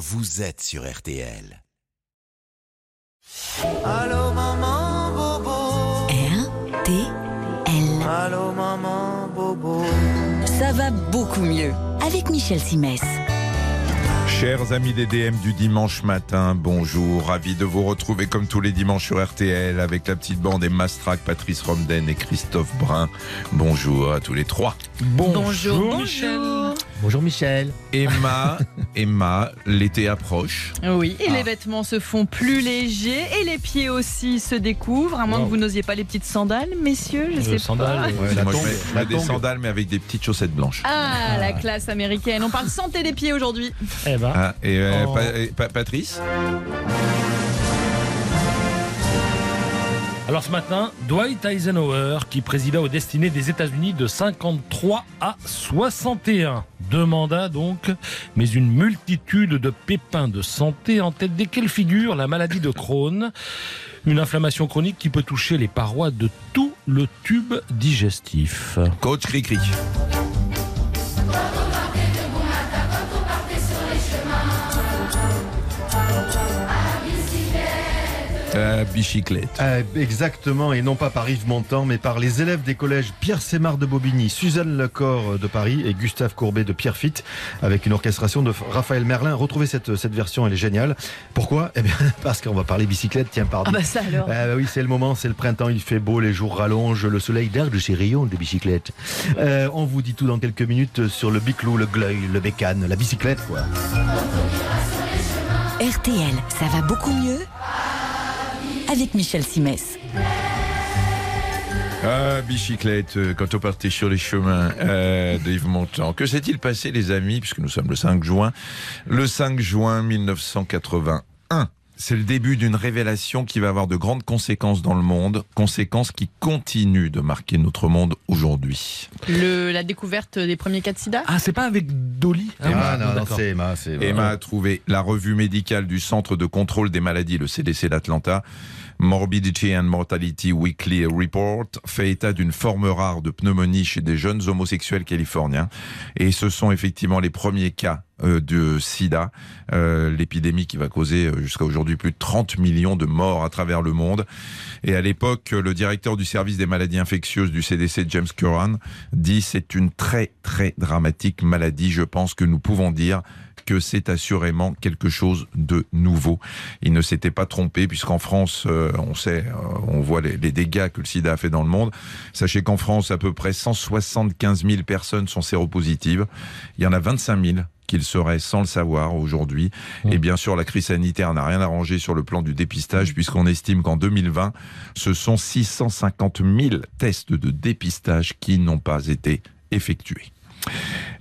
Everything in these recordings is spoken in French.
vous êtes sur RTL. Allô maman bobo. RTL. Allô maman bobo. Ça va beaucoup mieux avec Michel Simès. Chers amis des DM du dimanche matin, bonjour, ravi de vous retrouver comme tous les dimanches sur RTL avec la petite bande et Mastrac, Patrice Romden et Christophe Brun. Bonjour à tous les trois. Bonjour, Michel. Bonjour Michel. Emma, Emma, l'été approche. Oui, et Ah. les vêtements se font plus légers et les pieds aussi se découvrent, à moins Wow. que vous n'osiez pas les petites sandales, messieurs, je Le sais sandal, pas. euh, la Moi, je mets, je la mets des sandales mais avec des petites chaussettes blanches. Ah, la classe américaine. On parle santé des pieds aujourd'hui. Eh ben, Ah, et euh, Oh. Pa- et Pa- Patrice? Alors ce matin, Dwight Eisenhower, qui présida aux destinées des États-Unis de 53 à 61, demanda donc, mais une multitude de pépins de santé en tête desquels figure la maladie de Crohn, une inflammation chronique qui peut toucher les parois de tout le tube digestif. Coach Cricri. Euh, bicyclette. Euh, exactement, et non pas par Yves Montand, mais par les élèves des collèges Pierre Sémard de Bobigny, Suzanne Lecor de Paris et Gustave Courbet de Pierrefitte, avec une orchestration de Raphaël Merlin. Retrouvez cette, cette version, elle est géniale. Pourquoi? Eh bien, parce qu'on va parler bicyclette, tiens, pardon. Ah bah ça alors. Ah bah oui, c'est le moment, c'est le printemps, il fait beau, les jours rallongent, le soleil darde ses rayons de bicyclette. Euh, on vous dit tout dans quelques minutes sur le biclou, le gleuil, le bécane, la bicyclette, quoi. RTL, ça va beaucoup mieux? Avec Michel Simès. Ah, bicyclette, euh, quand on partait sur les chemins euh, d'Yves Montand. Que s'est-il passé, les amis, puisque nous sommes le 5 juin Le 5 juin 1981. C'est le début d'une révélation qui va avoir de grandes conséquences dans le monde, conséquences qui continuent de marquer notre monde aujourd'hui. Le, la découverte des premiers cas de sida? Ah, c'est pas avec Dolly? Ah, non, non, d'accord. c'est Emma, c'est Emma a trouvé la revue médicale du Centre de contrôle des maladies, le CDC d'Atlanta. Morbidity and Mortality Weekly Report fait état d'une forme rare de pneumonie chez des jeunes homosexuels californiens. Et ce sont effectivement les premiers cas euh, de sida, euh, l'épidémie qui va causer euh, jusqu'à aujourd'hui plus de 30 millions de morts à travers le monde. Et à l'époque, le directeur du service des maladies infectieuses du CDC, James Curran, dit c'est une très très dramatique maladie. Je pense que nous pouvons dire que c'est assurément quelque chose de nouveau. Il ne s'était pas trompé puisqu'en France, euh, on sait, euh, on voit les, les dégâts que le sida a fait dans le monde. Sachez qu'en France, à peu près 175 000 personnes sont séropositives. Il y en a 25 000 qu'ils seraient sans le savoir aujourd'hui. Et bien sûr, la crise sanitaire n'a rien arrangé sur le plan du dépistage puisqu'on estime qu'en 2020, ce sont 650 000 tests de dépistage qui n'ont pas été effectués.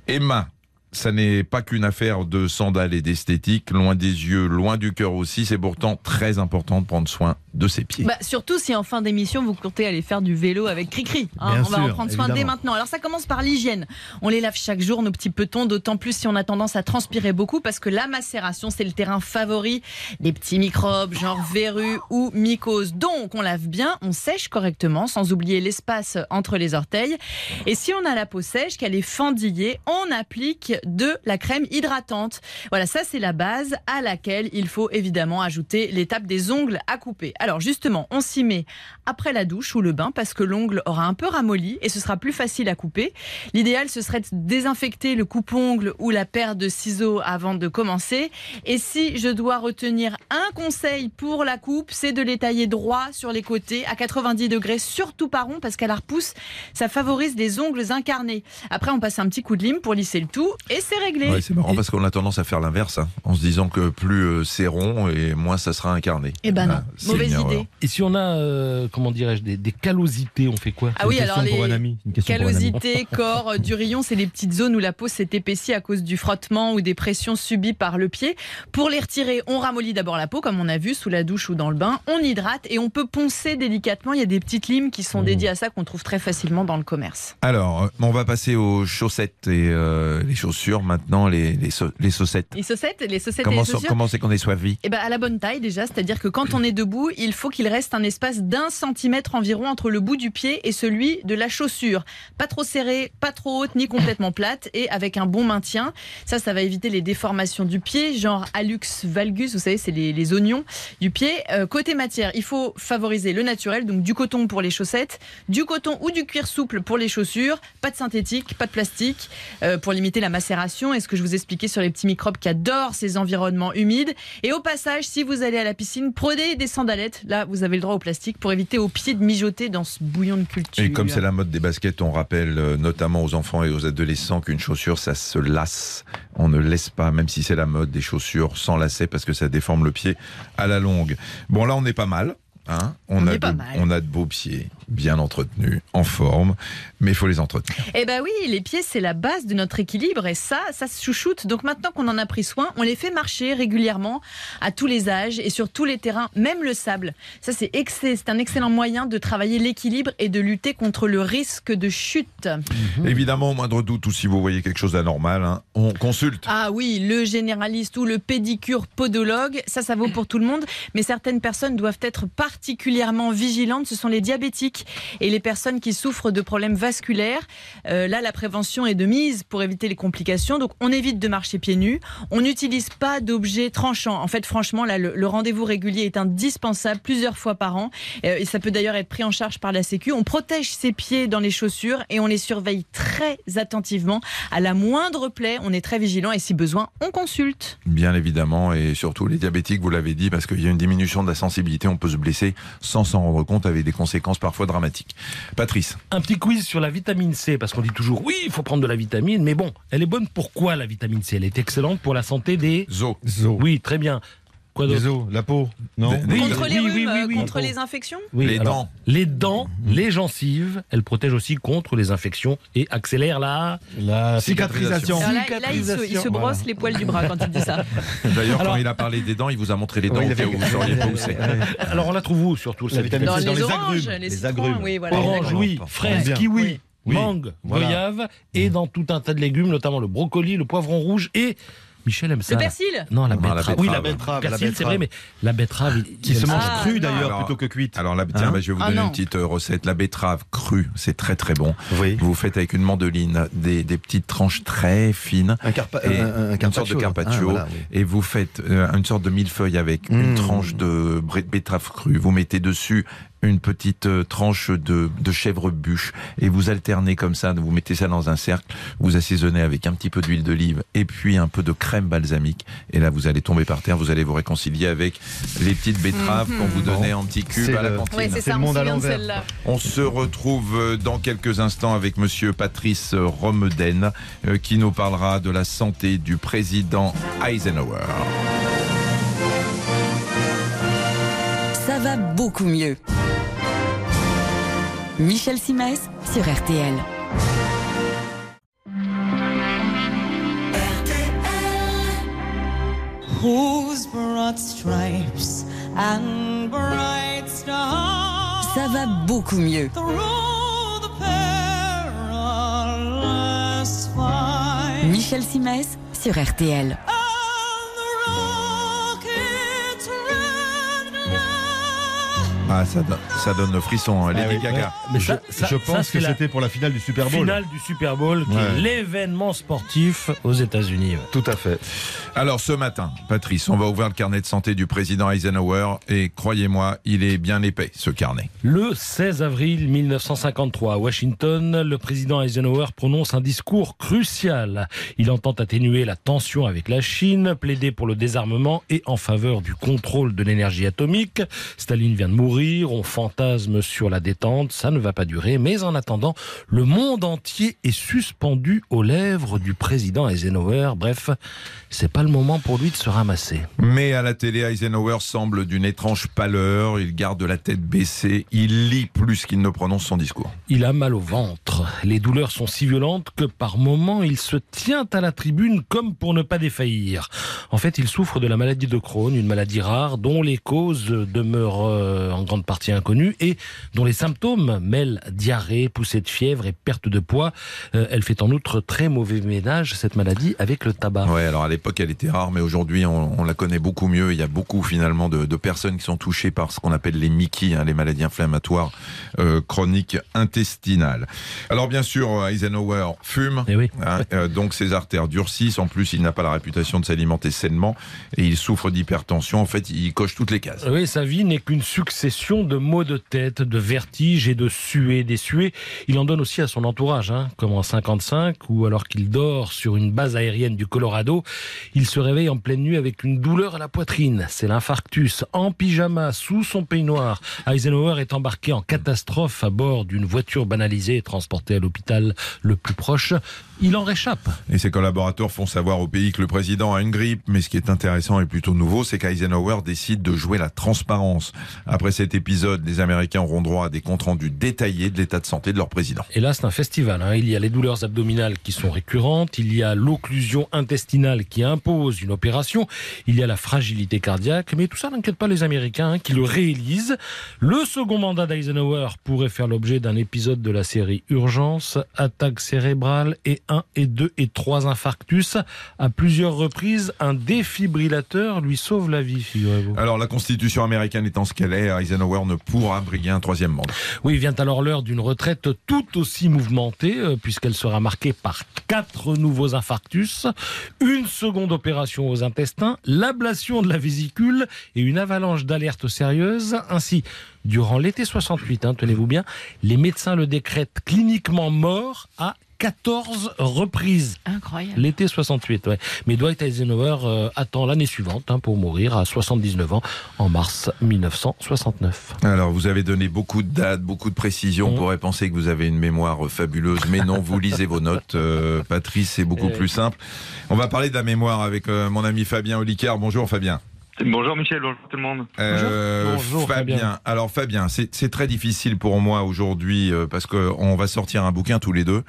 Emma, ça n'est pas qu'une affaire de sandales et d'esthétique, loin des yeux, loin du cœur aussi. C'est pourtant très important de prendre soin de ses pieds. Bah, surtout si en fin d'émission vous comptez aller faire du vélo avec Cricri. hein. On va en prendre soin dès maintenant. Alors ça commence par l'hygiène. On les lave chaque jour, nos petits petons, d'autant plus si on a tendance à transpirer beaucoup parce que la macération c'est le terrain favori des petits microbes genre verrues ou mycoses. Donc on lave bien, on sèche correctement sans oublier l'espace entre les orteils. Et si on a la peau sèche, qu'elle est fendillée, on applique de la crème hydratante. Voilà, ça c'est la base à laquelle il faut évidemment ajouter l'étape des ongles à couper. Alors justement, on s'y met après la douche ou le bain parce que l'ongle aura un peu ramolli et ce sera plus facile à couper. L'idéal ce serait de désinfecter le coupe-ongle ou la paire de ciseaux avant de commencer. Et si je dois retenir un conseil pour la coupe, c'est de les tailler droit sur les côtés à 90 degrés, surtout pas rond parce qu'à la repousse, ça favorise les ongles incarnés. Après, on passe un petit coup de lime pour lisser le tout et c'est réglé. Ouais, c'est marrant parce qu'on a tendance à faire l'inverse, hein, en se disant que plus euh, c'est rond et moins ça sera incarné. Eh ben non, Ah, mauvaise erreur. idée. Et si on a, euh, comment dirais-je, des, des callosités, on fait quoi? Ah oui, Une alors les un ami, une question pour un ami. callosités, corps, du rayon, c'est les petites zones où la peau s'est épaissie à cause du frottement ou des pressions subies par le pied. Pour les retirer, on ramollit d'abord la peau, comme on a vu, sous la douche ou dans le bain. On hydrate et on peut poncer délicatement. Il y a des petites limes qui sont dédiées à ça qu'on trouve très facilement dans le commerce. Alors, euh, on va passer aux chaussettes et euh, les chaussures. Chaussures, maintenant les, les, les chaussettes. Les chaussettes, les chaussettes et Comment les ça- chaussures comment c'est qu'on est soivi? Eh ben, à la bonne taille déjà, c'est-à-dire que quand on est debout, il faut qu'il reste un espace d'un centimètre environ entre le bout du pied et celui de la chaussure. Pas trop serré, pas trop haute, ni complètement plate, et avec un bon maintien. Ça, ça va éviter les déformations du pied, genre hallux valgus, vous savez, c'est les, les oignons du pied. Euh, côté matière, il faut favoriser le naturel, donc du coton pour les chaussettes, du coton ou du cuir souple pour les chaussures, pas de synthétique, pas de plastique, euh, pour limiter la macération et ce que je vous expliquais sur les petits microbes qui adorent ces environnements humides. Et au passage, si vous allez à la piscine, prenez des sandalettes. Là, vous avez le droit au plastique pour éviter aux pieds de mijoter dans ce bouillon de culture. Et comme c'est la mode des baskets, on rappelle euh, notamment aux enfants et aux adolescents qu'une chaussure, ça se lasse. On ne laisse pas, même si c'est la mode des chaussures sans lacets, parce que ça déforme le pied à la longue. Bon, là, on est pas mal. Hein On a est pas de, mal. on a de beaux pieds, bien entretenus, en forme, mais il faut les entretenir. Eh ben oui, les pieds, c'est la base de notre équilibre et ça, ça se chouchoute. Donc maintenant qu'on en a pris soin, on les fait marcher régulièrement à tous les âges et sur tous les terrains, même le sable. Ça, c'est un excellent moyen de travailler l'équilibre et de lutter contre le risque de chute. Évidemment, au moindre doute, ou si vous voyez quelque chose d'anormal, hein, on consulte. Ah oui, le généraliste ou le pédicure podologue, ça, ça vaut pour tout le monde. Mais certaines personnes doivent être particulièrement vigilantes. Ce sont les diabétiques et les personnes qui souffrent de problèmes vasculaires. Euh, là, la prévention est de mise pour éviter les complications. Donc, on évite de marcher pieds nus. On n'utilise pas d'objets tranchants. En fait, franchement, là, le, rendez-vous régulier est indispensable plusieurs fois par an. Euh, et ça peut d'ailleurs être pris en charge par la Sécu. On protège ses pieds dans les chaussures et on les surveille très attentivement. À la moindre plaie, on est très vigilant et si besoin, on consulte. Bien évidemment, et surtout les diabétiques, vous l'avez dit, parce qu'il y a une diminution de la sensibilité, on peut se blesser sans s'en rendre compte, avec des conséquences parfois dramatiques. Patrice, Un petit quiz sur la vitamine C, parce qu'on dit toujours oui, il faut prendre de la vitamine, mais bon, elle est bonne pourquoi la vitamine C? Elle est excellente pour la santé des... Zo. Zo. Oui, très bien. Quoi Les os, la peau, non des- Contre oui, les oui, rhumes, oui, oui. contre les infections Oui, Les alors, dents. Les dents, les gencives, elles protègent aussi contre les infections et accélèrent la... La Cicatrisation. là, là, il se, il se Cicatrisation. brosse les poils du bras quand il dit ça. D'ailleurs, quand il a parlé des dents, il vous a montré les dents Oui, il au cas avait- où vous ne sauriez pas où c'est. Alors on la trouve où surtout La cette vitamine Dans les, dans les oranges, agrumes, les, agrumes. oui, voilà. Orange, oui, fraise, kiwi, Oui. Oui. mangue, Voilà. goyave, et dans tout un tas de légumes, notamment le brocoli, le poivron rouge et... Michel aime ça. Le persil Non, la Non, la betterave. Oui, la betterave. La Persil, c'est vrai, mais la betterave, il, Qui il se mange. Ah, crue non. d'ailleurs plutôt que cuite. Alors là, tiens, Hein bah, je vais vous Ah, donner non. une petite euh, recette. La betterave crue, c'est très très bon. Oui. Vous faites avec une mandoline des, des petites tranches très fines Un, carpa Et un, un une sorte de carpaccio. Ah, voilà, oui. et vous faites euh, une sorte de millefeuille avec une Mmh. tranche de betterave crue. Vous mettez dessus une petite euh, tranche de, de chèvre bûche et vous alternez comme ça. Vous mettez ça dans un cercle. Vous assaisonnez avec un petit peu d'huile d'olive et puis un peu de crème balsamique. Et là, vous allez tomber par terre. Vous allez vous réconcilier avec les petites betteraves qu'on vous donnait en petits cubes C'est à la cantine. Ouais, c'est C'est ça, le on monde se à souvient de l'envers. celle-là. On se retrouve euh, dans quelques instants avec Monsieur Patrice Romeden euh, qui nous parlera de la santé du président Eisenhower. Ça va beaucoup mieux. Michel Simès sur RTL. Whose broad stripes and bright stars Ça va beaucoup mieux. Michel Simès sur RTL. Ah, ça, donne- ça donne le frisson, hein, Lady Ah oui. Gaga. Mais je, ça- ça- je pense ça, que c'était pour la finale du Super Bowl. finale du Super Bowl, qui Ouais. est l'événement sportif aux États-Unis. Tout à fait. Alors ce matin, Patrice, on va ouvrir le carnet de santé du président Eisenhower et croyez-moi, il est bien épais ce carnet. Le 16 avril 1953, à Washington, le président Eisenhower prononce un discours crucial. Il entend atténuer la tension avec la Chine, plaider pour le désarmement et en faveur du contrôle de l'énergie atomique. Staline vient de mourir, on fantasme sur la détente, ça ne va pas durer, mais en attendant, le monde entier est suspendu aux lèvres du président Eisenhower. Bref, c'est pas le moment pour lui de se ramasser. Mais à la télé, Eisenhower semble d'une étrange pâleur, il garde la tête baissée, il lit plus qu'il ne prononce son discours. Il a mal au ventre. Les douleurs sont si violentes que par moments il se tient à la tribune comme pour ne pas défaillir. En fait, il souffre de la maladie de Crohn, une maladie rare dont les causes demeurent euh, en grande partie et dont les symptômes mêlent diarrhée, poussée de fièvre et perte de poids. Euh, elle fait en outre très mauvais ménage, cette maladie, avec le tabac. Ouais, alors à l'époque elle était rare, mais aujourd'hui on, on la connaît beaucoup mieux. Il y a beaucoup finalement de, de personnes qui sont touchées par ce qu'on appelle les MICI, hein, les maladies inflammatoires euh, chroniques intestinales. Alors bien sûr, Eisenhower fume, Eh oui. hein, euh, donc ses artères durcissent. En plus, il n'a pas la réputation de s'alimenter sainement et il souffre d'hypertension. En fait, il coche toutes les cases. Oui, sa vie n'est qu'une succession de maux de tête, de vertiges et de suées. Des suées, il en donne aussi à son entourage, hein, comme en 55, ou alors qu'il dort sur une base aérienne du Colorado, il se réveille en pleine nuit avec une douleur à la poitrine. C'est l'infarctus. En pyjama, sous son peignoir, Eisenhower est embarqué en catastrophe à bord d'une voiture banalisée et transporté à l'hôpital le plus proche. Il en réchappe. Et ses collaborateurs font savoir au pays que le président a une grippe, mais ce qui est intéressant et plutôt nouveau, c'est qu'Eisenhower décide de jouer la transparence. Après cet épisode, les Américains auront droit à des comptes rendus détaillés de l'état de santé de leur président. Et là, c'est un festival. hein. Il y a les douleurs abdominales qui sont récurrentes, il y a l'occlusion intestinale qui impose une opération, il y a la fragilité cardiaque, mais tout ça n'inquiète pas les Américains hein, qui le réélisent. Le second mandat d'Eisenhower pourrait faire l'objet d'un épisode de la série Urgence, attaque cérébrale et 1 et 2 et 3 infarctus. À plusieurs reprises, un défibrillateur lui sauve la vie, figurez-vous. Alors, la constitution américaine étant ce qu'elle est, Eisenhower ne pourra un troisième. Oui, vient alors l'heure d'une retraite tout aussi mouvementée, euh, puisqu'elle sera marquée par quatre nouveaux infarctus, une seconde opération aux intestins, l'ablation de la vésicule et une avalanche d'alertes sérieuses. Ainsi, durant l'été 68, hein, tenez-vous bien, les médecins le décrètent cliniquement mort à 14 reprises. Incroyable. L'été 68, ouais. Mais Dwight Eisenhower euh, attend l'année suivante hein, pour mourir à 79 ans, en mars 1969. Alors, vous avez donné beaucoup de dates, beaucoup de précisions. On Mhm. pourrait penser que vous avez une mémoire euh, fabuleuse, mais non, vous lisez vos notes. Euh, Patrice, c'est beaucoup Eh. plus simple. On va parler de la mémoire avec euh, mon ami Fabien Olicard. Bonjour Fabien. Bonjour Michel, bonjour tout le monde. Euh, Bonjour, Fabien. Fabien. Alors Fabien, c'est c'est très difficile pour moi aujourd'hui euh, parce que on va sortir un bouquin tous les deux.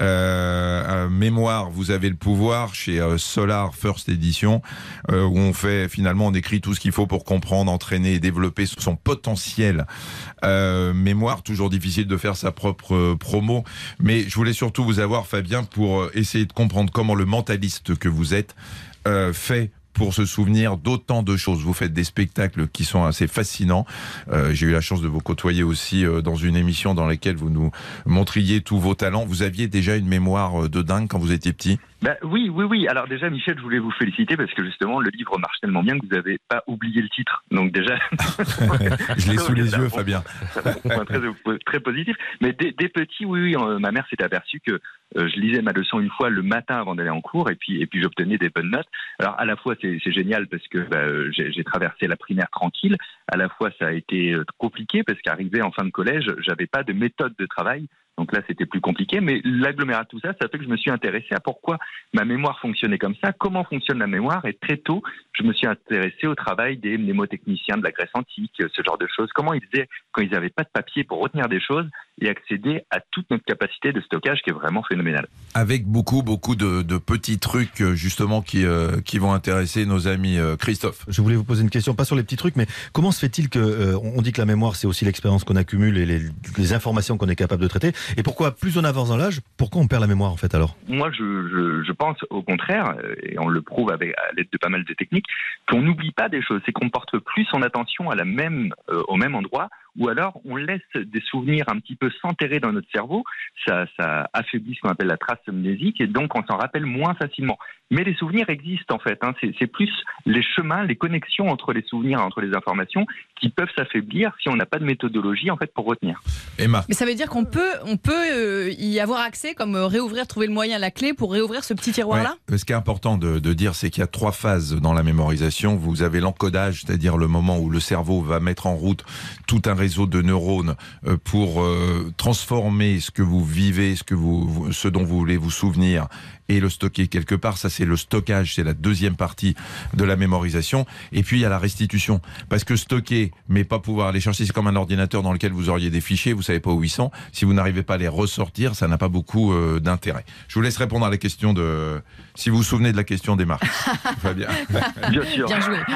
Euh, euh, mémoire, vous avez le pouvoir chez euh, Solar First Edition euh, où on fait finalement on écrit tout ce qu'il faut pour comprendre, entraîner et développer son potentiel. Euh, mémoire, toujours difficile de faire sa propre euh, promo, mais je voulais surtout vous avoir Fabien pour essayer de comprendre comment le mentaliste que vous êtes euh, fait pour se souvenir d'autant de choses. Vous faites des spectacles qui sont assez fascinants. Euh, J'ai eu la chance de vous côtoyer aussi euh, dans une émission dans laquelle vous nous montriez tous vos talents. Vous aviez déjà une mémoire euh, de dingue quand vous étiez petit? Bah, oui, oui, oui. Alors déjà, Michel, je voulais vous féliciter parce que justement, le livre marche tellement bien que vous n'avez pas oublié le titre. Donc déjà, Je l'ai sous les yeux, Fabien. très, très positif. Mais dès, dès petit, oui, oui, euh, ma mère s'est aperçue que euh, je lisais ma leçon une fois le matin avant d'aller en cours et puis, et puis j'obtenais des bonnes notes. Alors à la fois, c'est génial parce que bah, euh, j'ai traversé la primaire tranquille. À la fois, ça a été compliqué parce qu'arrivé en fin de collège, j'avais pas de méthode de travail. Donc là, c'était plus compliqué, mais l'agglomérat de tout ça, ça fait que je me suis intéressé à pourquoi ma mémoire fonctionnait comme ça, comment fonctionne la mémoire, et très tôt, je me suis intéressé au travail des mnémotechniciens de la Grèce antique, ce genre de choses, comment ils faisaient quand ils n'avaient pas de papier pour retenir des choses et accéder à toute notre capacité de stockage qui est vraiment phénoménale. Avec beaucoup, beaucoup de, de petits trucs justement qui, euh, qui vont intéresser nos amis euh, Christophe. Je voulais vous poser une question, pas sur les petits trucs, mais comment se fait-il que euh, on dit que la mémoire c'est aussi l'expérience qu'on accumule et les, les informations qu'on est capable de traiter Et pourquoi plus on avance dans l'âge, pourquoi on perd la mémoire en fait alors? Moi, je, je, pense au contraire, et on le prouve avec, à l'aide de pas mal de techniques, qu'on n'oublie pas des choses, c'est qu'on porte plus son attention à la même, euh, au même endroit, ou alors on laisse des souvenirs un petit peu s'enterrer dans notre cerveau, ça, ça affaiblit ce qu'on appelle la trace amnésique, et donc on s'en rappelle moins facilement. Mais les souvenirs existent en fait, hein. c'est c'est plus les chemins, les connexions entre les souvenirs, entre les informations, qui peuvent s'affaiblir si on n'a pas de méthodologie en fait pour retenir. Emma. Mais ça veut dire qu'on peut, on peut euh, y avoir accès, comme euh, réouvrir, trouver le moyen, la clé pour réouvrir ce petit tiroir-là? Ouais. Ce qui est important de, de dire, c'est qu'il y a trois phases dans la mémorisation. Vous avez l'encodage, c'est-à-dire le moment où le cerveau va mettre en route tout un réseau de neurones euh, pour euh, transformer ce que vous vivez, ce que vous- ce dont vous voulez vous souvenir et le stocker quelque part. Ça, c'est le stockage, c'est la deuxième partie de la mémorisation. Et puis, il y a la restitution. Parce que stocker, mais pas pouvoir les chercher, c'est comme un ordinateur dans lequel vous auriez des fichiers, vous savez pas où ils sont. Si vous n'arrivez pas à les ressortir, ça n'a pas beaucoup euh, d'intérêt. Je vous laisse répondre à la question de... Si vous vous souvenez de la question des marques. Fabien. Bien sûr. Bien joué.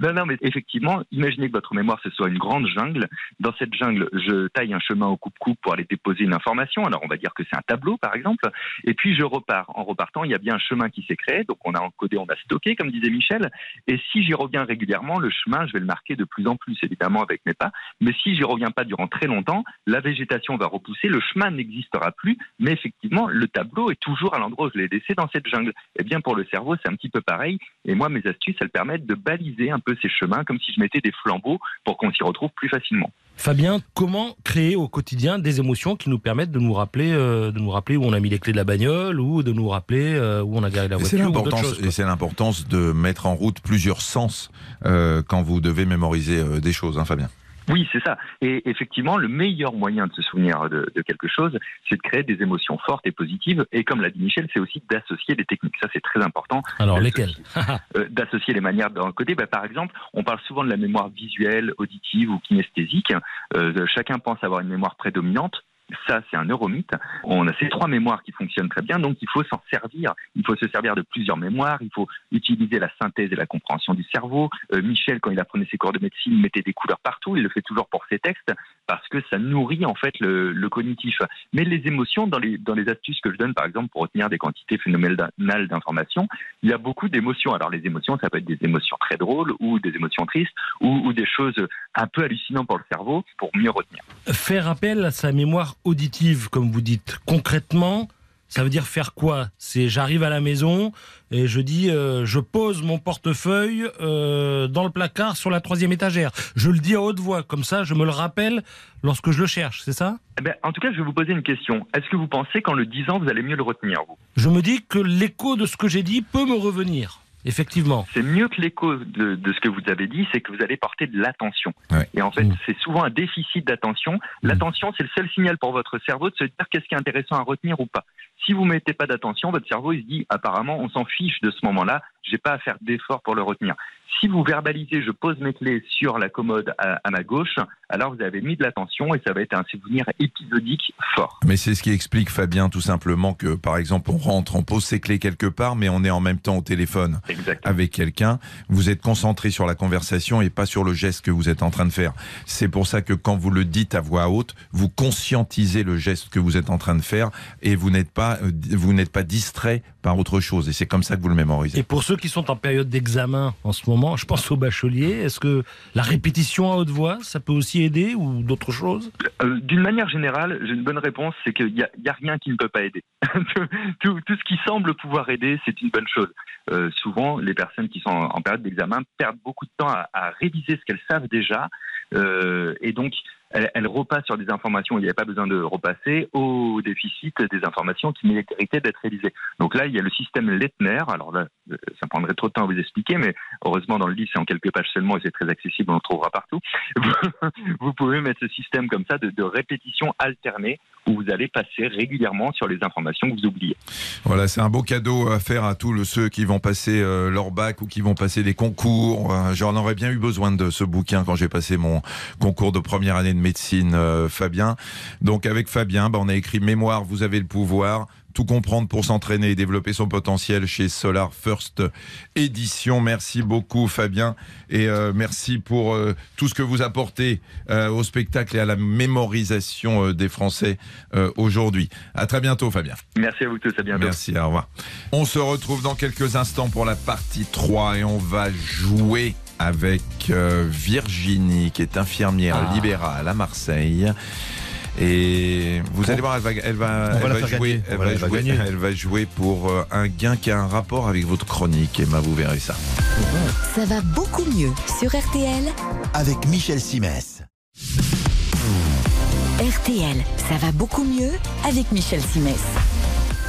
Non, non, mais effectivement, imaginez que votre mémoire, ce soit une grande jungle. Dans cette jungle, je taille un chemin au coupe-coupe pour aller déposer une information. Alors, on va dire que c'est un tableau, par exemple. Et puis, je repars. En repartant, il y a bien un chemin qui s'est créé. Donc, on a encodé, on a stocké, comme disait Michel. Et si j'y reviens régulièrement, le chemin, je vais le marquer de plus en plus, évidemment, avec mes pas. Mais si j'y reviens pas durant très longtemps, la végétation va repousser, le chemin n'existera plus. Mais effectivement, le tableau est toujours à l'endroit où je l'ai laissé dans cette jungle. Eh bien, pour le cerveau, c'est un petit peu pareil. Et moi, mes astuces, elles permettent de baliser un peu ces chemins, comme si je mettais des flambeaux pour qu'on s'y retrouve plus facilement. Fabien, comment créer au quotidien des émotions qui nous permettent de nous rappeler, euh, de nous rappeler où on a mis les clés de la bagnole ou de nous rappeler euh, où on a garé la C'est voiture quoi. et c'est l'importance de mettre en route plusieurs sens euh, quand vous devez mémoriser des choses, hein, Fabien. Oui, c'est ça. Et effectivement, le meilleur moyen de se souvenir de, de quelque chose, c'est de créer des émotions fortes et positives. Et comme l'a dit Michel, c'est aussi d'associer des techniques. Ça, c'est très important. Alors D'associer- lesquels euh, d'associer les manières d'un côté. Bah, par exemple, on parle souvent de la mémoire visuelle, auditive ou kinesthésique. Euh, chacun pense avoir une mémoire prédominante. Ça, c'est un neuromythe. On a ces trois mémoires qui fonctionnent très bien, donc il faut s'en servir. Il faut se servir de plusieurs mémoires. Il faut utiliser la synthèse et la compréhension du cerveau. Euh, Michel, quand il apprenait ses cours de médecine, mettait des couleurs partout. Il le fait toujours pour ses textes parce que ça nourrit en fait le, cognitif. Mais les émotions, dans les, dans les astuces que je donne, par exemple, pour retenir des quantités phénoménales d'informations, il y a beaucoup d'émotions. Alors les émotions, ça peut être des émotions très drôles ou des émotions tristes ou, ou des choses un peu hallucinantes pour le cerveau pour mieux retenir. Faire appel à sa mémoire auditive, comme vous dites, concrètement, ça veut dire faire quoi? C'est j'arrive à la maison et je dis euh, je pose mon portefeuille euh, dans le placard sur la troisième étagère. Je le dis à haute voix, comme ça je me le rappelle lorsque je le cherche, c'est ça? Eh ben, en tout cas, je vais vous poser une question. Est-ce que vous pensez qu'en le disant, vous allez mieux le retenir, vous? Je me dis que l'écho de ce que j'ai dit peut me revenir. Effectivement. C'est mieux que l'écho de, de ce que vous avez dit, c'est que vous allez porter de l'attention. Ouais. Et en fait, Mmh. c'est souvent un déficit d'attention. L'attention, c'est le seul signal pour votre cerveau de se dire qu'est-ce qui est intéressant à retenir ou pas. Si vous mettez pas d'attention, votre cerveau il se dit apparemment on s'en fiche de ce moment-là, j'ai pas à faire d'effort pour le retenir. Si vous verbalisez, je pose mes clés sur la commode à, à ma gauche, alors vous avez mis de l'attention et ça va être un souvenir épisodique fort. Mais c'est ce qui explique, Fabien, tout simplement que, par exemple, on rentre, on pose ses clés quelque part, mais on est en même temps au téléphone Exactement. avec quelqu'un. Vous êtes concentré sur la conversation et pas sur le geste que vous êtes en train de faire. C'est pour ça que quand vous le dites à voix haute, vous conscientisez le geste que vous êtes en train de faire et vous n'êtes pas, euh, vous n'êtes pas distrait par autre chose. Et c'est comme ça que vous le mémorisez. Et pour ceux qui sont en période d'examen en ce moment, je pense aux bacheliers, est-ce que la répétition à haute voix, ça peut aussi aider ou d'autres choses? Euh, D'une manière générale, j'ai une bonne réponse, c'est qu'il n'y a, il y a rien qui ne peut pas aider. tout, ce qui semble pouvoir aider, c'est une bonne chose. Euh, souvent, les personnes qui sont en, en période d'examen perdent beaucoup de temps à, à réviser ce qu'elles savent déjà, euh, et donc elles, elles repassent sur des informations où il n'y avait pas besoin de repasser, au déficit des informations qui méritaient d'être révisées. Donc là, il y a le système Lettner. Alors là, euh, ça prendrait trop de temps à vous expliquer, mais heureusement, dans le livre, c'est en quelques pages seulement et c'est très accessible, on le trouvera partout. vous pouvez mettre ce système comme ça de, de répétition alternée où vous allez passer régulièrement sur les informations que vous oubliez. Voilà, c'est un beau cadeau à faire à tous ceux qui vont passer euh, leur bac ou qui vont passer des concours. Euh, J'en aurais bien eu besoin de ce bouquin quand j'ai passé mon concours de première année de médecine, euh, Fabien. Donc avec Fabien, bah, on a écrit Mémoire, vous avez le pouvoir. Tout comprendre pour s'entraîner et développer son potentiel chez Solar First Édition. Merci beaucoup Fabien et euh, merci pour euh, tout ce que vous apportez euh, au spectacle et à la mémorisation euh, des Français euh, aujourd'hui. À très bientôt Fabien. Merci à vous tous, à bientôt. Merci, au revoir. On se retrouve dans quelques instants pour la partie 3 et on va jouer avec euh, Virginie qui est infirmière Ah. libérale à Marseille. Et vous allez voir, elle va, elle elle jouer, gagner. elle va jouer, gagner. elle va jouer pour euh, un gain qui a un rapport avec votre chronique. Emma, vous verrez ça. Ça va beaucoup mieux sur RTL. Avec Michel Simès. RTL, ça va beaucoup mieux avec Michel Simès.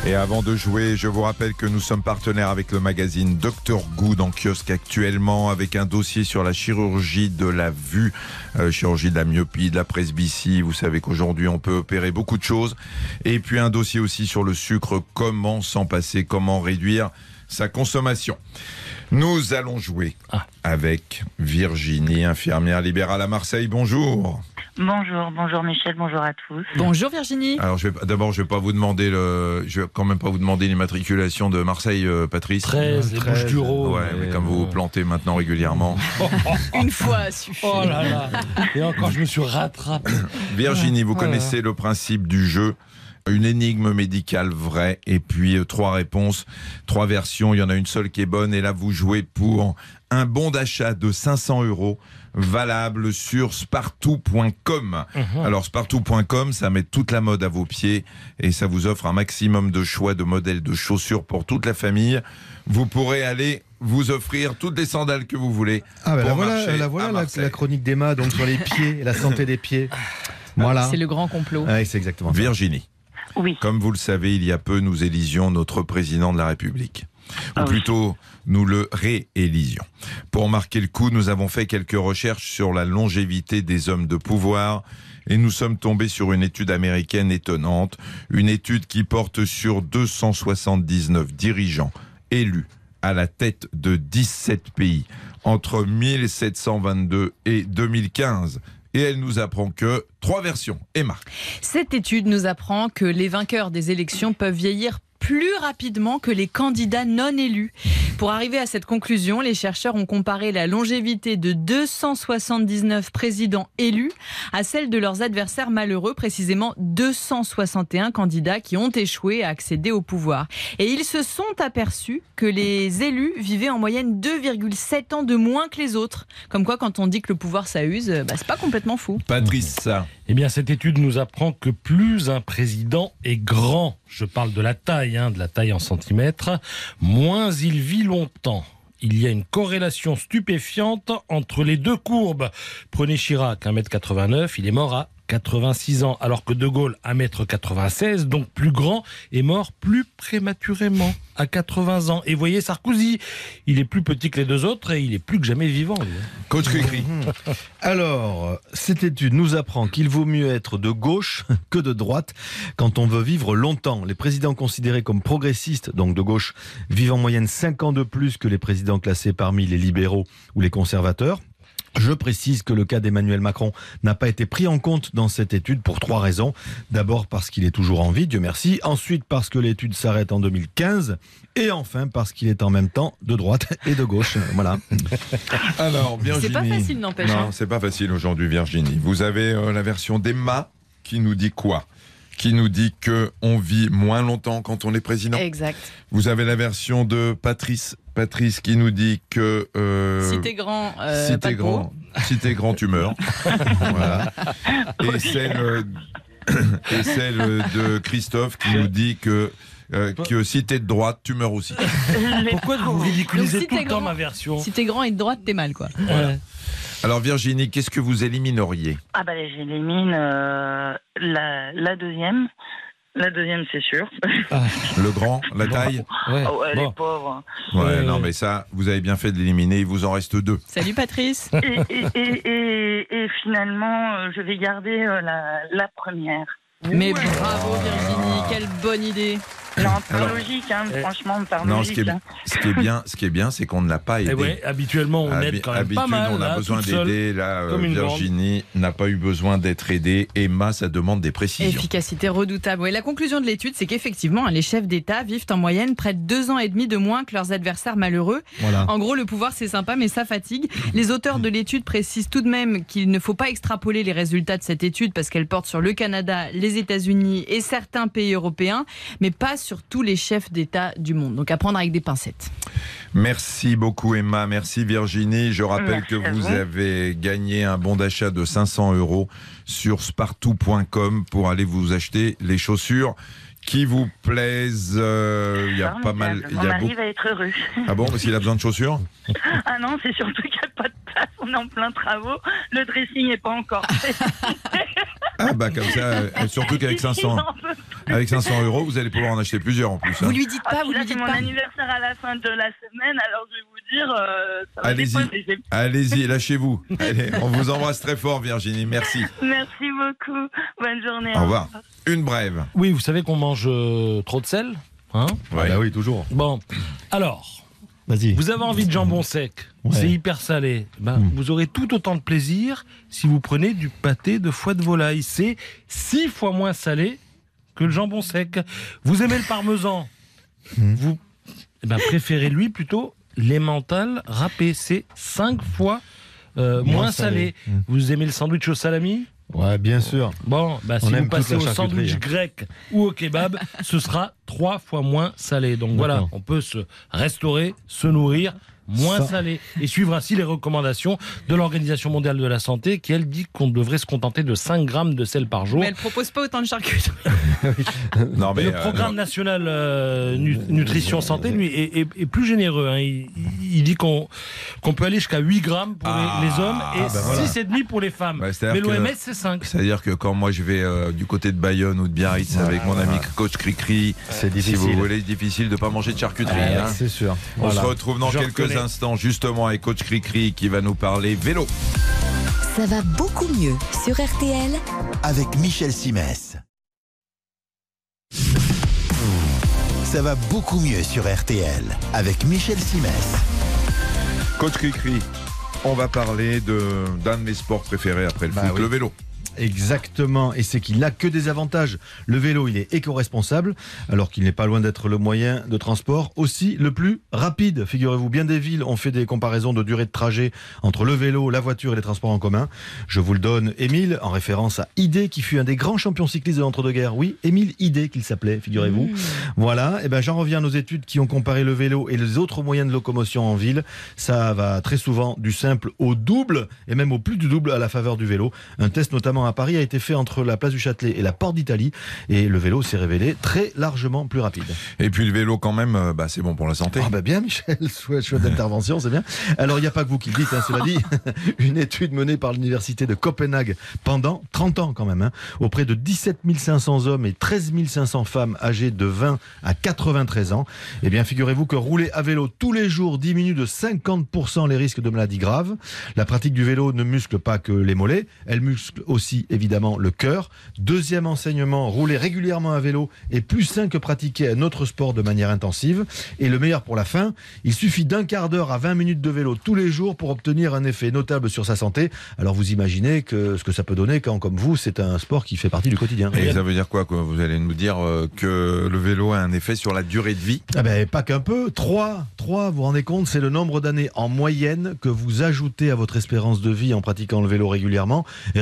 Et avant de jouer, je vous rappelle que nous sommes partenaires avec le magazine Dr Good en kiosque actuellement avec un dossier sur la chirurgie de la vue, euh, chirurgie de la myopie, de la presbytie. Vous savez qu'aujourd'hui on peut opérer beaucoup de choses. Et puis un dossier aussi sur le sucre, comment s'en passer, comment réduire sa consommation. Nous allons jouer Ah. avec Virginie, infirmière libérale à Marseille. Bonjour. Bonjour, bonjour Michel, bonjour à tous. Bonjour Virginie. Alors, je vais, d'abord, je vais pas vous demander le, je vais quand même pas vous demander l'immatriculation de Marseille, euh, Patrice. 13, les 13, Bouches du Rhône. Ouais, mais comme vous vous plantez maintenant régulièrement. Une fois suffit. Oh là là. Et encore, je me suis rattrapé. Virginie, vous connaissez le principe du jeu. Une énigme médicale vraie et puis euh, trois réponses, trois versions. Il y en a une seule qui est bonne et là vous jouez pour un bon d'achat de 500 euros valable sur spartou.com. Alors spartou.com, ça met toute la mode à vos pieds et ça vous offre un maximum de choix de modèles de chaussures pour toute la famille. Vous pourrez aller vous offrir toutes les sandales que vous voulez. Ah, ben pour la voilà, la, voilà à la, la chronique d'Emma, donc sur les pieds, la santé des pieds. Voilà. C'est le grand complot. Ouais, c'est exactement ça. Virginie. Oui, Comme vous le savez, il y a peu, nous élisions notre président de la République. Ou Ah oui. plutôt, nous le réélisions. Pour marquer le coup, nous avons fait quelques recherches sur la longévité des hommes de pouvoir et nous sommes tombés sur une étude américaine étonnante, une étude qui porte sur 279 dirigeants élus à la tête de 17 pays entre 1722 et 2015. Et elle nous apprend que trois versions. Emma. Cette étude nous apprend que les vainqueurs des élections peuvent vieillir plus rapidement que les candidats non élus. Pour arriver à cette conclusion, les chercheurs ont comparé la longévité de 279 présidents élus à celle de leurs adversaires malheureux, précisément 261 candidats qui ont échoué à accéder au pouvoir. Et ils se sont aperçus que les élus vivaient en moyenne 2,7 ans de moins que les autres. Comme quoi, quand on dit que le pouvoir ça use, bah, c'est pas complètement fou. Patrice, ça. Eh bien, cette étude nous apprend que plus un président est grand, je parle de la taille, hein, de la taille en centimètres, moins il vit longtemps. Il y a une corrélation stupéfiante entre les deux courbes. Prenez Chirac, 1m89, il est mort à 86 ans, alors que De Gaulle, 1m96, donc plus grand, est mort plus prématurément, à 80 ans. Et voyez Sarkozy, il est plus petit que les deux autres et il est plus que jamais vivant. lui. Coach Cricri. Alors, cette étude nous apprend qu'il vaut mieux être de gauche que de droite quand on veut vivre longtemps. Les présidents considérés comme progressistes, donc de gauche, vivent en moyenne 5 ans de plus que les présidents classés parmi les libéraux ou les conservateurs. Je précise que le cas d'Emmanuel Macron n'a pas été pris en compte dans cette étude pour trois raisons. D'abord parce qu'il est toujours en vie, Dieu merci. Ensuite parce que l'étude s'arrête en 2015. Et enfin parce qu'il est en même temps de droite et de gauche. Voilà. Alors, Virginie. C'est pas facile, n'empêche. hein. Non, c'est pas facile aujourd'hui, Virginie. Vous avez euh, la version d'Emma qui nous dit quoi? Qui nous dit que on vit moins longtemps quand on est président. Exact. Vous avez la version de Patrice. Patrice qui nous dit que euh, Si t'es grand, euh, si pas t'es grand, si t'es grand, tu meurs. voilà. Et celle, euh, et celle de Christophe qui nous dit que euh, que si t'es de droite, tu meurs aussi. Pourquoi vous ridiculisez Donc, si tout t'es le temps grand- ma version Si t'es grand et de droite, t'es mal, quoi. Ouais. Alors Virginie, qu'est-ce que vous élimineriez ah bah j'élimine euh, la, la deuxième. La deuxième, c'est sûr. Le grand, la taille Ouais. Oh, elle Bon. est pauvre. Ouais, Ouais, non, mais ça, vous avez bien fait de l'éliminer. Il vous en reste deux. Salut Patrice. Et, et, et, et, et finalement, euh, je vais garder euh, la, la première. Mais bravo Virginie, quelle bonne idée. Non, par Alors, logique, hein, eh, franchement, par Non, ce logique. qui est, hein. ce qui est bien, ce qui est bien, c'est qu'on ne l'a pas aidé. Et ouais, habituellement, on Habi- aide quand même Habitude, pas mal. on a là, besoin d'aider. Là, euh, Virginie n'a pas eu besoin d'être aidée. Emma, ça demande des précisions. Efficacité redoutable. Ouais, la conclusion de l'étude, c'est qu'effectivement, les chefs d'État vivent en moyenne près de deux ans et demi de moins que leurs adversaires malheureux. Voilà. En gros, le pouvoir, c'est sympa, mais ça fatigue. Les auteurs de l'étude précisent tout de même qu'il ne faut pas extrapoler les résultats de cette étude parce qu'elle porte sur le Canada, les États-Unis et certains pays européens, mais pas sur tous les chefs d'État du monde. Donc à prendre avec des pincettes. Merci beaucoup Emma, merci Virginie. Je rappelle Merci que vous vous. avez gagné un bon d'achat de 500 euros sur spartou.com pour aller vous acheter les chaussures qui vous plaisent. Euh, Il y a pas mal. Mon y a mari beaucoup... va être heureux. Ah bon, parce qu'il a besoin de chaussures ah non, c'est surtout qu'il n'y a pas de place. On est en plein travaux. Le dressing n'est pas encore fait. Ah bah comme ça, euh, surtout qu'avec 500, Il en veut avec 500 euros, vous allez pouvoir en acheter plusieurs en plus. hein. Vous lui dites Ah, pas, puis vous là, lui c'est dites mon pas. anniversaire à la fin de la semaine, alors je vais vous dire, euh, Allez-y. Allez-y, lâchez-vous. Allez, on vous embrasse très fort Virginie, merci. Merci beaucoup. Bonne journée. Au revoir. Une brève. Oui, vous savez qu'on mange euh, trop de sel hein? Ouais. Bah oui, toujours. Bon, alors, Vas-y. Vous avez envie de jambon sec, Ouais. c'est hyper salé. Ben, Mm. Vous aurez tout autant de plaisir si vous prenez du pâté de foie de volaille. C'est six fois moins salé que le jambon sec. Vous aimez le parmesan Mm. Vous eh ben, préférez lui plutôt l'emmental râpé. C'est cinq fois euh, Moins moins, salé. salé. Mm. Vous aimez le sandwich au salami Ouais, bien sûr. Bon, bah, si vous passez au sandwich hein. grec ou au kebab, ce sera trois fois moins salé. Donc voilà, on peut se restaurer, se nourrir moins Ça- salé et suivre ainsi les recommandations de l'Organisation mondiale de la santé qui elle dit qu'on devrait se contenter de 5 grammes de sel par jour. Mais elle propose pas autant de charcuterie. Non, mais. le euh, programme national euh, nu- nutrition santé, lui, est, est- est plus généreux. hein. Il, il dit qu'on qu'on peut aller jusqu'à 8 grammes pour les- Ah, les, hommes et ben voilà. 6,5 pour les femmes. Bah, Mais l'OMS, c'est 5. C'est-à-dire que quand moi je vais euh, du côté de Bayonne ou de Biarritz avec mon ami coach Cricri, C'est si difficile. vous voulez, difficile de pas manger de charcuterie. Hein. C'est sûr. On Voilà. se retrouve dans Je quelques reconnais. instants justement avec coach Cricri qui va nous parler vélo. Ça va beaucoup mieux sur RTL avec Michel Simès. Ça va beaucoup mieux sur RTL avec Michel Simès. Coach Cricri, on va parler de- d'un de mes sports préférés après le Bah foot, oui. le vélo. Exactement, et c'est qu'il n'a que des avantages. Le vélo, il est éco-responsable, alors qu'il n'est pas loin d'être le moyen de transport aussi le plus rapide. Figurez-vous, bien des villes ont fait des comparaisons de durée de trajet entre le vélo, la voiture et les transports en commun. Je vous le donne, Émile, en référence à Idé, qui fut un des grands champions cyclistes de l'entre-deux-guerres. Oui, Émile Idé qu'il s'appelait, figurez-vous. Voilà, et ben j'en reviens à nos études qui ont comparé le vélo et les autres moyens de locomotion en ville. Ça va très souvent du simple au double et même au plus du double à la faveur du vélo. Un test notamment à Paris a été fait entre la place du Châtelet et la porte d'Italie et le vélo s'est révélé très largement plus rapide. Et puis le vélo quand même, euh, bah, c'est bon pour la santé. Ah bah bien Michel, chouette, chouette d'intervention, c'est bien. Alors il n'y a pas que vous qui le dites, hein, cela dit, une étude menée par l'université de Copenhague pendant 30 ans quand même, hein, auprès de 17 500 hommes et 13 500 femmes âgées de 20 à 93 ans, eh bien figurez-vous que rouler à vélo tous les jours diminue de 50% les risques de maladies graves. La pratique du vélo ne muscle pas que les mollets, elle muscle aussi évidemment le cœur. Deuxième enseignement, rouler régulièrement à vélo est plus sain que pratiquer un autre sport de manière intensive. Et le meilleur pour la fin, il suffit d'un quart d'heure à 20 minutes de vélo tous les jours pour obtenir un effet notable sur sa santé. Alors vous imaginez que ce que ça peut donner quand, comme vous, c'est un sport qui fait partie du quotidien. Et ça veut dire quoi quoi? Vous allez nous dire euh, que le vélo a un effet sur la durée de vie? Ah ben, pas qu'un peu. 3, 3, vous vous rendez compte, c'est le nombre d'années en moyenne que vous ajoutez à votre espérance de vie en pratiquant le vélo régulièrement. Et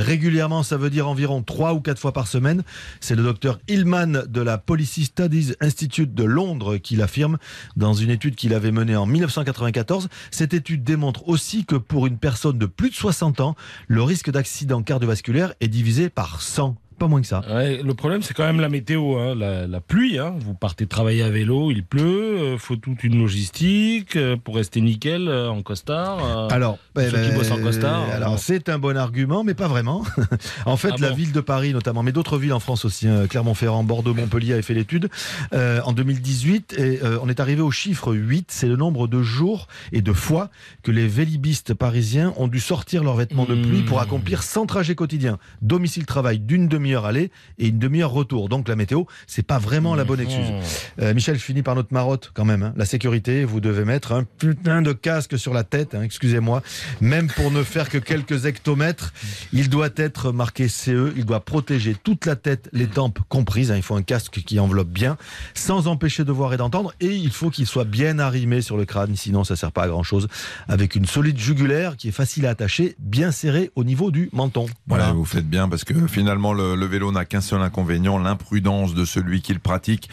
ça veut dire environ 3 ou 4 fois par semaine. C'est le docteur Hillman de la Policy Studies Institute de Londres qui l'affirme dans une étude qu'il avait menée en 1994. Cette étude démontre aussi que pour une personne de plus de 60 ans, le risque d'accident cardiovasculaire est divisé par 100. Pas moins que ça. Ouais, le problème, c'est quand même la météo, hein, la, la pluie. hein. Vous partez travailler à vélo, il pleut, euh, faut toute une logistique euh, pour rester nickel euh, en costard. euh. Alors, ceux qui bossent en costard, alors c'est un bon argument, mais pas vraiment. en fait, Ah la bon ville de Paris, notamment, mais d'autres villes en France aussi, hein, Clermont-Ferrand, Bordeaux, Montpellier, avaient fait l'étude en 2018, et on est arrivé au chiffre 8. C'est le nombre de jours et de fois que les vélibistes parisiens ont dû sortir leurs vêtements de pluie pour Mmh. accomplir 100 trajets quotidiens, domicile-travail d'une demi-heure aller et une demi-heure retour. Donc la météo, c'est pas vraiment la bonne excuse. Mmh. Euh, Michel, je finis par notre marotte quand même. hein. La sécurité, vous devez mettre un putain de casque sur la tête, hein, excusez-moi. Même pour ne faire que quelques hectomètres, il doit être marqué CE, il doit protéger toute la tête, les tempes comprises. hein. Il faut un casque qui enveloppe bien, sans empêcher de voir et d'entendre. Et il faut qu'il soit bien arrimé sur le crâne, sinon ça sert pas à grand chose. Avec une solide jugulaire qui est facile à attacher, bien serrée au niveau du menton. Voilà, Voilà. vous faites bien parce que finalement le, le vélo n'a qu'un seul inconvénient, l'imprudence de celui qui le pratique.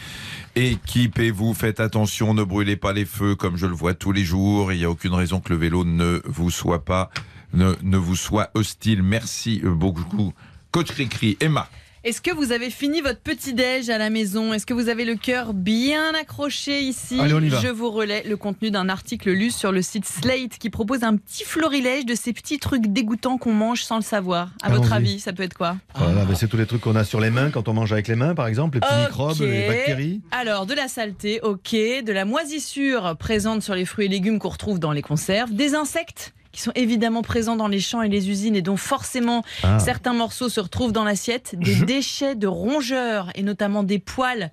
Équipez-vous, faites attention, ne brûlez pas les feux comme je le vois tous les jours. Il n'y a aucune raison que le vélo ne vous soit pas, ne, ne vous soit hostile. Merci beaucoup. Coach Cricri, Emma. Est-ce que vous avez fini votre petit-déj à la maison? Est-ce que vous avez le cœur bien accroché ici? Allez, on y va. Je vous relais le contenu d'un article lu sur le site Slate qui propose un petit florilège de ces petits trucs dégoûtants qu'on mange sans le savoir. À votre avis, ça peut être quoi? Voilà, mais c'est tous les trucs qu'on a sur les mains quand on mange avec les mains, par exemple, les petits microbes, les bactéries. Alors, de la saleté, ok. De la moisissure présente sur les fruits et légumes qu'on retrouve dans les conserves. Des insectes qui sont évidemment présents dans les champs et les usines et dont forcément Ah. certains morceaux se retrouvent dans l'assiette, des déchets de rongeurs et notamment des poils.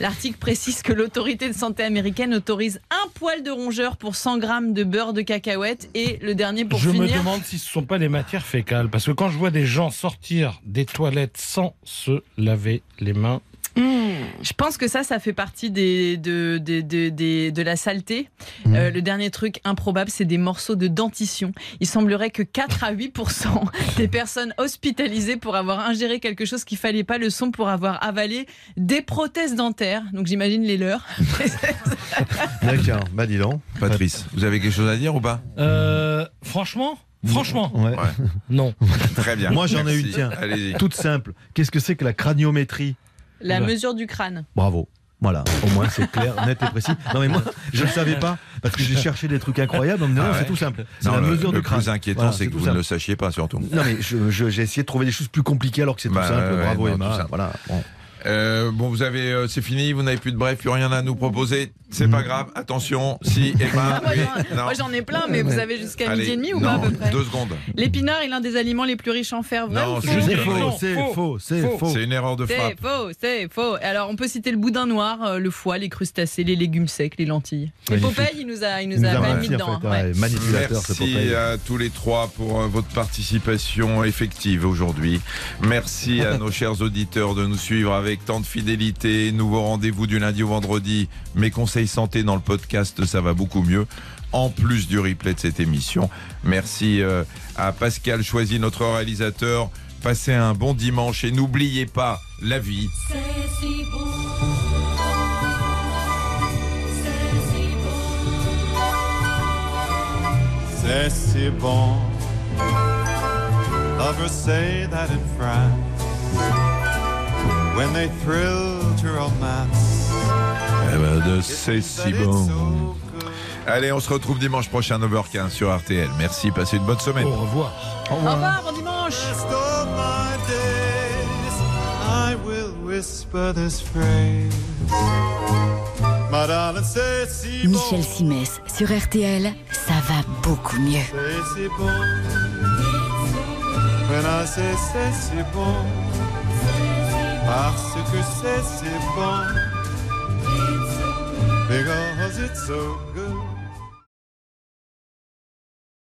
L'article précise que l'autorité de santé américaine autorise un poil de rongeur pour 100 grammes de beurre de cacahuète et le dernier pour je me finir. demande si ce ne sont pas des matières fécales. Parce que quand je vois des gens sortir des toilettes sans se laver les mains, Je pense que ça, ça fait partie des, de, de, de, de la saleté. Mmh. Euh, le dernier truc improbable, c'est des morceaux de dentition. Il semblerait que 4 à 8% des personnes hospitalisées pour avoir ingéré quelque chose qu'il fallait pas le sont pour avoir avalé des prothèses dentaires. Donc j'imagine les leurs. D'accord, bah dis donc. Patrice, vous avez quelque chose à dire ou pas? Euh, franchement, franchement, Ouais. Non. Très bien. Moi, j'en ai une, tiens. Allez-y. Toute simple. Qu'est-ce que c'est que la craniométrie La mesure du crâne. Bravo. Voilà, au moins c'est clair, net et précis. Non mais moi, je ne savais pas, parce que j'ai cherché des trucs incroyables, dit non, Ah ouais. c'est tout simple. C'est la le, mesure le du crâne. plus inquiétant, Voilà, c'est que vous ne simple. le sachiez pas, surtout. Non mais j'ai essayé de trouver des choses plus compliquées alors que c'est Bah, tout simple. ouais, Bravo non, tout Emma. simple. Voilà. Bon. Euh, bon, vous avez, euh, c'est fini, vous n'avez plus de bref, plus rien à nous proposer. C'est Mm. pas grave. Attention, si Emma. Ah, moi, oui, j'en- non. moi, j'en ai plein, mais vous avez jusqu'à Allez, midi et demi ou non, pas à peu près Deux secondes. L'épinard est l'un des aliments les plus riches en fer. Vrai Non, c'est faux C'est Juste faux, c'est faux, faux, c'est faux. faux. C'est une erreur de frappe. C'est faux, c'est faux. Alors, on peut citer le boudin noir, euh, le foie, les crustacés, les légumes secs, les lentilles. Et. Popeye, il nous a, il nous Il nous a a pas mis en dedans. fait, ouais. ouais, manipulateur ce Merci à tous les trois pour votre participation effective aujourd'hui. Merci à nos chers auditeurs de nous suivre avec tant de fidélité. Nouveau rendez-vous du lundi au vendredi. Mes conseils santé dans le podcast, ça va beaucoup mieux. En plus du replay de cette émission. Merci euh, à Pascal Choisy, notre réalisateur. Passez un bon dimanche et n'oubliez pas la vie. C'est si bon. When they thrill to romance, Eh ben, c'est that si it's bon. so good. Allez, on se retrouve dimanche prochain 9h15 sur RTL. Merci, passez une bonne semaine. Au revoir. Au revoir, bon dimanche Rest of my days, I will whisper this phrase. My darling, c'est si bon. Michel Simès sur RTL, ça va beaucoup mieux. C'est si bon. When I say c'est si bon. Parce que c'est si bon. Because it's so good.